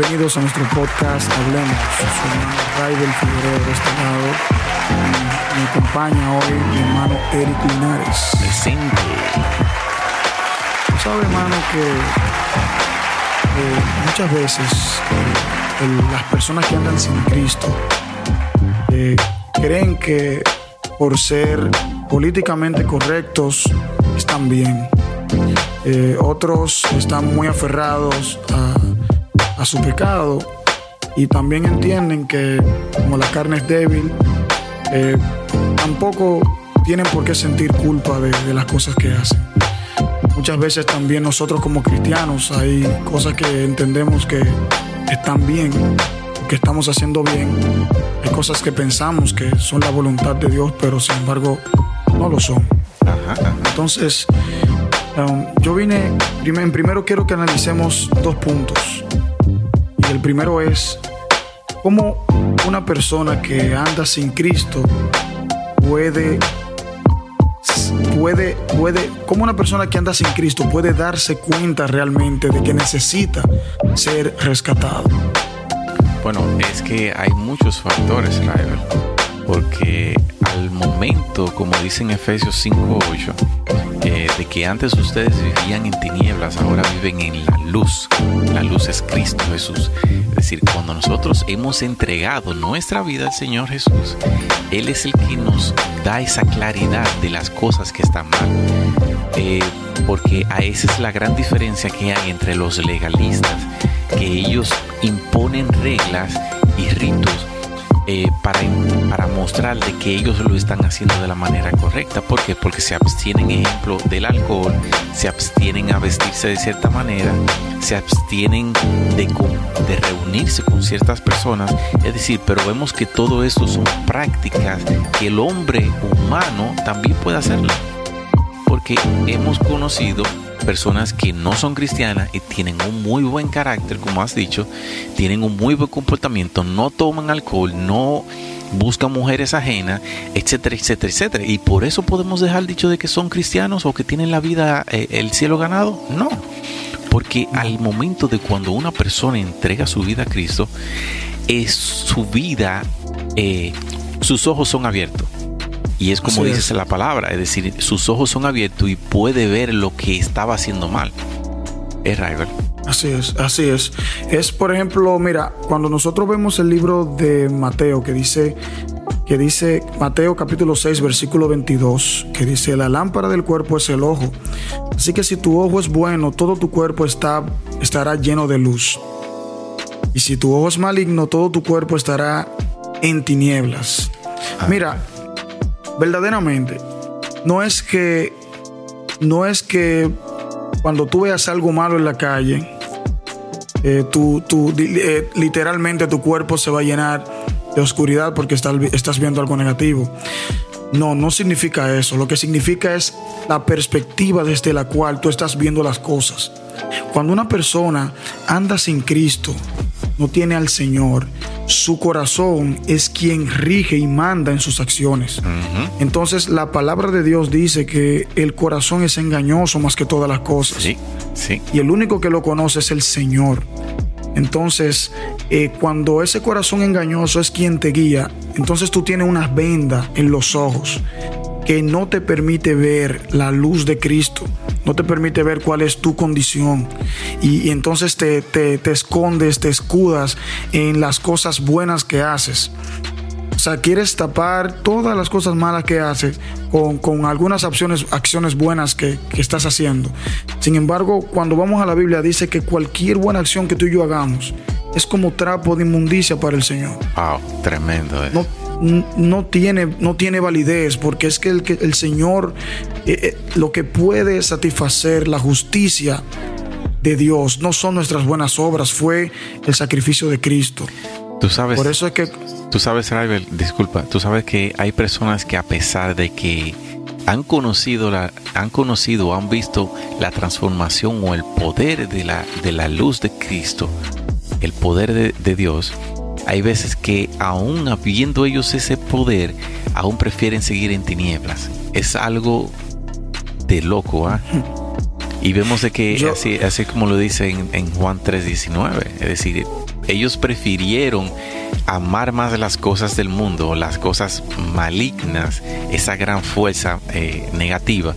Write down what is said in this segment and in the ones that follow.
bienvenidos a nuestro podcast Hablemos. Soy hermano Raibel Figueroa de este lado. Y me acompaña hoy mi hermano Eric Linares. Presente. Sabe, hermano, que eh, muchas veces eh, el- las personas que andan sin Cristo eh, creen que por ser políticamente correctos están bien. Eh, otros están muy aferrados a, a su pecado y también entienden que como la carne es débil, eh, tampoco tienen por qué sentir culpa de, de las cosas que hacen. Muchas veces también nosotros como cristianos hay cosas que entendemos que están bien, que estamos haciendo bien. Hay cosas que pensamos que son la voluntad de Dios, pero sin embargo no lo son. Entonces, um, yo vine, prim- en primero quiero que analicemos dos puntos. Primero es cómo una persona que anda sin Cristo puede, puede, puede, cómo una persona que anda sin Cristo puede darse cuenta realmente de que necesita ser rescatado. Bueno, es que hay muchos factores, Raibel. Porque al momento, como dice en Efesios 5.8, eh, de que antes ustedes vivían en tinieblas, ahora viven en la luz. La luz es Cristo Jesús. Es decir, cuando nosotros hemos entregado nuestra vida al Señor Jesús, Él es el que nos da esa claridad de las cosas que están mal. Eh, porque a esa es la gran diferencia que hay entre los legalistas, que ellos imponen reglas y ritos eh, para, para mostrar de que ellos lo están haciendo de la manera correcta. ¿Por qué? Porque se abstienen, ejemplo, del alcohol, se abstienen a vestirse de cierta manera, se abstienen de, de reunirse con ciertas personas. Es decir, pero vemos que todo esto son prácticas que el hombre humano también puede hacerlo porque hemos conocido personas que no son cristianas y tienen un muy buen carácter, como has dicho, tienen un muy buen comportamiento, no toman alcohol, no buscan mujeres ajenas, etcétera, etcétera, etcétera. Y por eso podemos dejar dicho de que son cristianos o que tienen la vida, eh, el cielo ganado. No, porque al momento de cuando una persona entrega su vida a Cristo, es su vida, eh, sus ojos son abiertos. Y es como Así dice la palabra, es decir, sus ojos son abiertos y puede ver lo que estaba haciendo mal. Es Raibel. Así es, así es. Es, por ejemplo, mira, cuando nosotros vemos el libro de Mateo que dice, que dice Mateo capítulo 6, versículo 22, que dice, la lámpara del cuerpo es el ojo. Así que si tu ojo es bueno, todo tu cuerpo está, estará lleno de luz. Y si tu ojo es maligno, todo tu cuerpo estará en tinieblas. Mira, verdaderamente, no es que, no es que cuando tú veas algo malo en la calle, eh, eh, literalmente tu cuerpo se va a llenar de oscuridad porque estás viendo algo negativo. No, no significa eso. Lo que significa es la perspectiva desde la cual tú estás viendo las cosas. Cuando una persona anda sin Cristo, no tiene al Señor, su corazón es quien rige y manda en sus acciones. Entonces la palabra de Dios dice que el corazón es engañoso más que todas las cosas Sí, sí. y el único que lo conoce es el Señor. Entonces, eh, cuando ese corazón engañoso es quien te guía, entonces tú tienes una venda en los ojos que no te permite ver la luz de Cristo, no te permite ver cuál es tu condición. Y, y entonces te, te- te escondes, te escudas en las cosas buenas que haces. O sea, quieres tapar todas las cosas malas que haces con, con algunas acciones, acciones buenas que, que estás haciendo. Sin embargo, cuando vamos a la Biblia dice que cualquier buena acción que tú y yo hagamos es como trapo de inmundicia para el Señor. Wow, tremendo. eso. No, no, tiene, no tiene validez porque es que el, que el Señor eh, eh, lo que puede satisfacer la justicia de Dios no son nuestras buenas obras, fue el sacrificio de Cristo. Tú sabes, Por eso es que tú sabes, Raibel, disculpa, tú sabes que hay personas que a pesar de que han conocido la, han conocido han visto la transformación o el poder de la, de la luz de Cristo, el poder de, de Dios, hay veces que aún habiendo ellos ese poder, aún prefieren seguir en tinieblas. Es algo de loco, ¿ah? Y vemos de que Yo- así, así como lo dice en, en Juan 3:19, es decir, ellos prefirieron amar más las cosas del mundo, las cosas malignas, esa gran fuerza eh, negativa,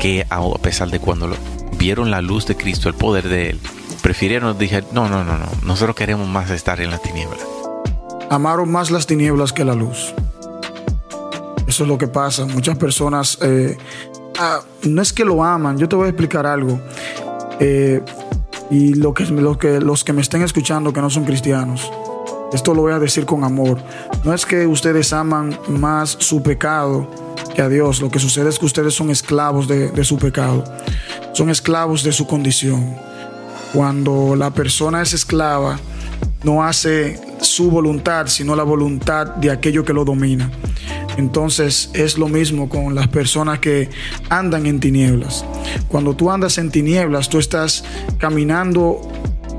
que a pesar de cuando vieron la luz de Cristo, el poder de Él, prefirieron, dije, no, no, no, no, nosotros queremos más estar en la tiniebla. Amaron más las tinieblas que la luz. Eso es lo que pasa. Muchas personas eh, ah, no es que lo aman. Yo te voy a explicar algo. Eh, y lo que, lo que, los que me estén escuchando que no son cristianos, esto lo voy a decir con amor. No es que ustedes aman más su pecado que a Dios. Lo que sucede es que ustedes son esclavos de, de su pecado. Son esclavos de su condición. Cuando la persona es esclava, no hace su voluntad, sino la voluntad de aquello que lo domina. Entonces es lo mismo con las personas que andan en tinieblas. Cuando tú andas en tinieblas, tú estás caminando,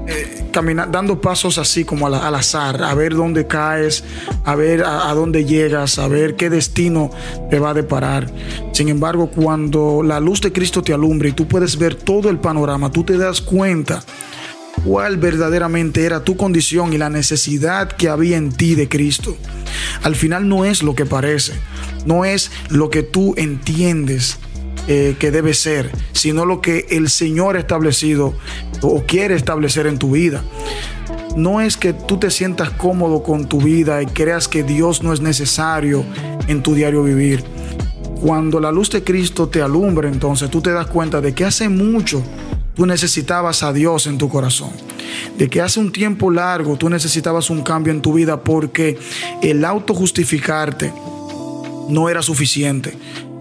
eh, dando pasos así como al, azar, a ver dónde caes, a ver a, dónde llegas, a ver qué destino te va a deparar. Sin embargo, cuando la luz de Cristo te alumbra y tú puedes ver todo el panorama, tú te das cuenta cuál verdaderamente era tu condición y la necesidad que había en ti de Cristo. Al final no es lo que parece, no es lo que tú entiendes eh, que debe ser, sino lo que el Señor ha establecido o quiere establecer en tu vida. No es que tú te sientas cómodo con tu vida y creas que Dios no es necesario en tu diario vivir. Cuando la luz de Cristo te alumbra, entonces tú te das cuenta de que hace mucho tú necesitabas a Dios en tu corazón. De que hace un tiempo largo tú necesitabas un cambio en tu vida porque el autojustificarte no era suficiente.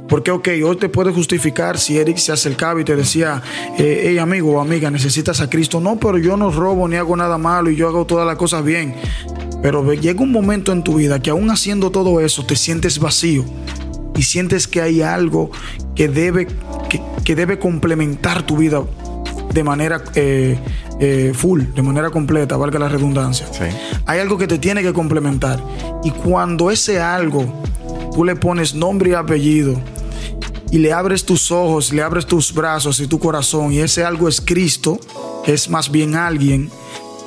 Porque, ok, hoy te puede justificar si Eric se acercaba y te decía, eh, hey amigo o amiga, necesitas a Cristo. No, pero yo no robo ni hago nada malo y yo hago todas las cosas bien. Pero llega un momento en tu vida que aún haciendo todo eso te sientes vacío y sientes que hay algo que debe, que debe complementar tu vida de manera eh, eh, full, de manera completa, valga la redundancia. Hay algo que te tiene que complementar. Y cuando ese algo tú le pones nombre y apellido y le abres tus ojos, le abres tus brazos y tu corazón y ese algo es Cristo, es más bien alguien,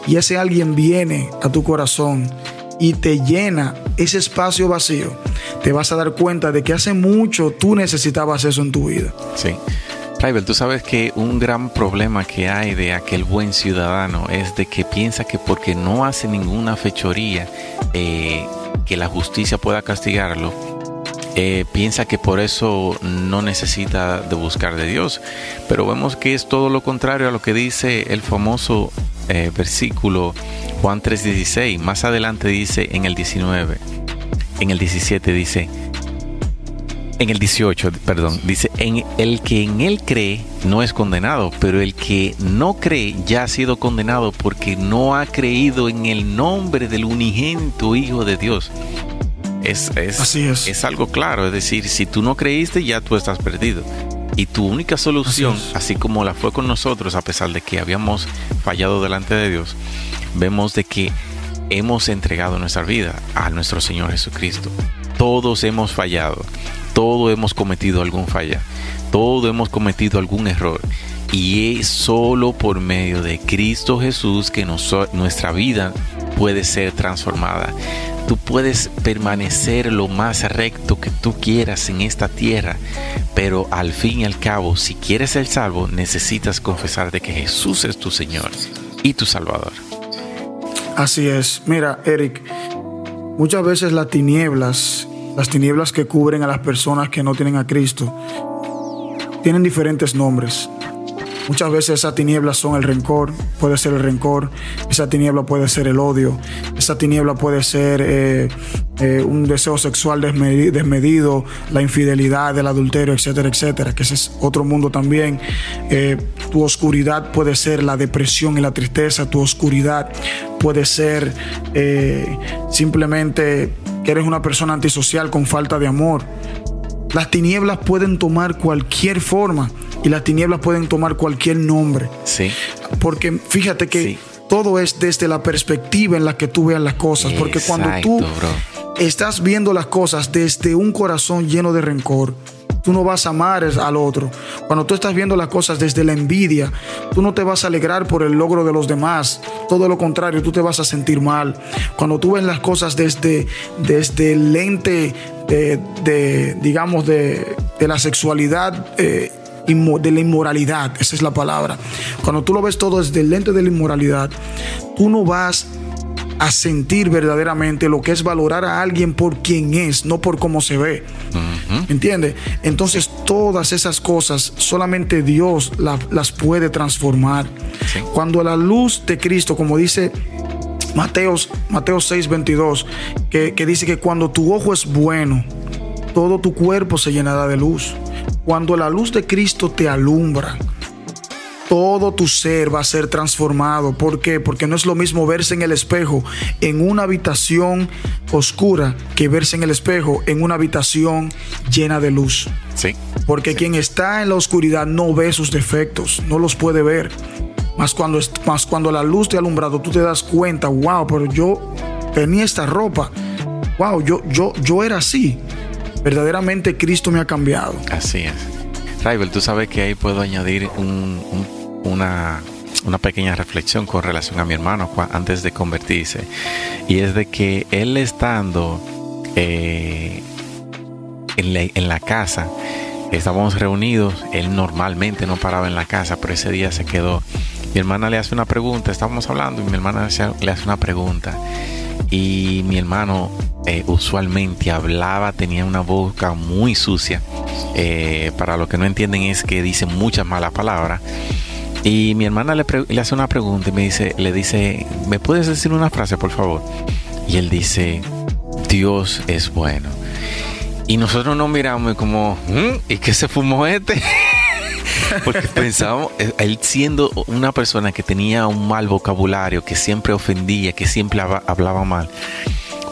y ese alguien viene a tu corazón y te llena ese espacio vacío, te vas a dar cuenta de que hace mucho tú necesitabas eso en tu vida. Sí. Raibel, tú sabes que un gran problema que hay de aquel buen ciudadano es de que piensa que porque no hace ninguna fechoría eh, que la justicia pueda castigarlo, eh, piensa que por eso no necesita de buscar de Dios. Pero vemos que es todo lo contrario a lo que dice el famoso eh, versículo Juan 3:16. Más adelante dice en el 19, en el 17 dice, en el 18, perdón, dice, en el que en él cree no es condenado, pero el que no cree ya ha sido condenado porque no ha creído en el nombre del unigénito Hijo de Dios. Es, es, Así es. es algo claro, es decir, si tú no creíste ya tú estás perdido. Y tu única solución, así, como la fue con nosotros, a pesar de que habíamos fallado delante de Dios, vemos de que hemos entregado nuestra vida a nuestro Señor Jesucristo. Todos hemos fallado todo hemos cometido algún falla, todo hemos cometido algún error. Y es solo por medio de Cristo Jesús que nuestra vida puede ser transformada. Tú puedes permanecer lo más recto que tú quieras en esta tierra, pero al fin y al cabo, si quieres ser salvo, necesitas confesar de que Jesús es tu Señor y tu Salvador. Así es. Mira, Eric, muchas veces las tinieblas las tinieblas que cubren a las personas que no tienen a Cristo, tienen diferentes nombres. Muchas veces esas tinieblas son el rencor, puede ser el rencor, esa tiniebla puede ser el odio, esa tiniebla puede ser eh, eh, un deseo sexual desmedido, la infidelidad, el adulterio, etcétera, etcétera, que ese es otro mundo también. Eh, tu oscuridad puede ser la depresión y la tristeza, tu oscuridad puede ser simplemente que eres una persona antisocial con falta de amor. Las tinieblas pueden tomar cualquier forma y las tinieblas pueden tomar cualquier nombre. Sí. Porque fíjate que todo es desde la perspectiva en la que tú veas las cosas. Porque cuando tú estás viendo las cosas desde un corazón lleno de rencor, tú no vas a amar al otro. Cuando tú estás viendo las cosas desde la envidia, tú no te vas a alegrar por el logro de los demás. Todo lo contrario, tú te vas a sentir mal. Cuando tú ves las cosas desde, desde el lente de, digamos, de, la sexualidad. Eh, de la inmoralidad, esa es la palabra. Cuando tú lo ves todo desde el lente de la inmoralidad, tú no vas a sentir verdaderamente lo que es valorar a alguien por quien es, no por cómo se ve. ¿Entiendes? Entonces todas esas cosas solamente Dios las puede transformar. Cuando la luz de Cristo, como dice Mateos, Mateo 6, 22, que, que dice que cuando tu ojo es bueno, todo tu cuerpo se llenará de luz. Cuando la luz de Cristo te alumbra, todo tu ser va a ser transformado. ¿Por qué? Porque no es lo mismo verse en el espejo en una habitación oscura que verse en el espejo en una habitación llena de luz. Sí. Porque quien está en la oscuridad no ve sus defectos, no los puede ver. Más cuando, más cuando la luz te ha alumbrado, tú te das cuenta, wow, pero yo tenía esta ropa. Wow, yo, yo, yo era así. Verdaderamente Cristo me ha cambiado. Así es. Raibel, tú sabes que ahí puedo añadir un una, pequeña reflexión con relación a mi hermano antes de convertirse. Y es de que él estando eh, en, la, casa, estábamos reunidos, él normalmente no paraba en la casa, pero ese día se quedó. Mi hermana le hace una pregunta, estábamos hablando y mi hermana le hace una pregunta. Y mi hermano eh, usualmente hablaba, tenía una boca muy sucia. Eh, para los que no entienden es que dice muchas malas palabras. Y mi hermana le, hace una pregunta y me dice, le dice, ¿me puedes decir una frase, por favor? Y él dice, Dios es bueno. Y nosotros nos miramos como, ¿Mm? ¿y qué se fumó este? Porque pensábamos, eh, él siendo una persona que tenía un mal vocabulario, que siempre ofendía, que siempre hablaba mal,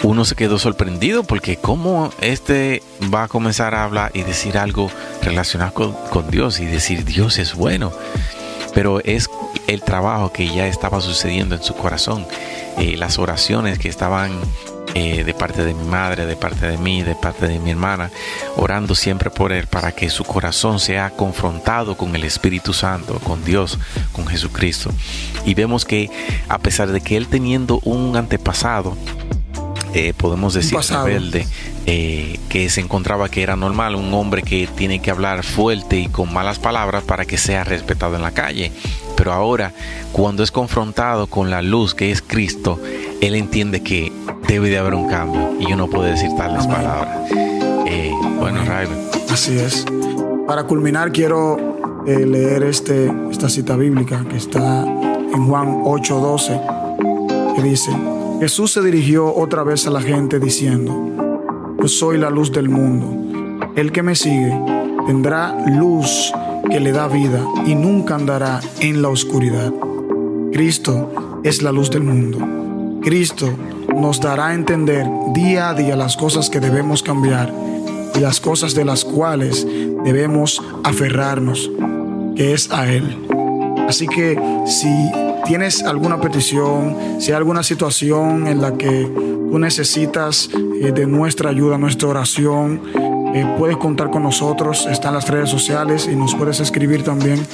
uno se quedó sorprendido porque cómo este va a comenzar a hablar y decir algo relacionado con, con Dios y decir Dios es bueno pero es el trabajo que ya estaba sucediendo en su corazón, eh, las oraciones que estaban eh, de parte de mi madre, de parte de mí, de parte de mi hermana, orando siempre por él para que su corazón sea confrontado con el Espíritu Santo, con Dios, con Jesucristo. Y vemos que a pesar de que él teniendo un antepasado, eh, podemos decir rebelde, eh, que se encontraba que era normal, un hombre que tiene que hablar fuerte y con malas palabras para que sea respetado en la calle. Pero ahora, cuando es confrontado con la luz que es Cristo, él entiende que debe de haber un cambio y yo no puedo decir tales palabras. Eh, bueno, Raven. Así es. Para culminar, quiero leer este, esta cita bíblica que está en Juan 8:12, que dice, Jesús se dirigió otra vez a la gente diciendo, Yo soy la luz del mundo. El que me sigue tendrá luz que le da vida y nunca andará en la oscuridad. Cristo es la luz del mundo. Cristo nos dará a entender día a día las cosas que debemos cambiar y las cosas de las cuales debemos aferrarnos, que es a Él. Así que si tienes alguna petición, si hay alguna situación en la que tú necesitas eh, de nuestra ayuda, nuestra oración, eh, puedes contar con nosotros, están las redes sociales y nos puedes escribir también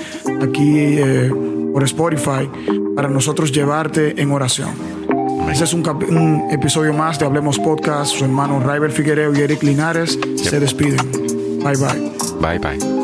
aquí eh, por Spotify para nosotros llevarte en oración. Ese es un, un, episodio más de Hablemos Podcast. Su hermano Raibel Figuereo y Eric Linares se despiden. Bye bye. Bye bye.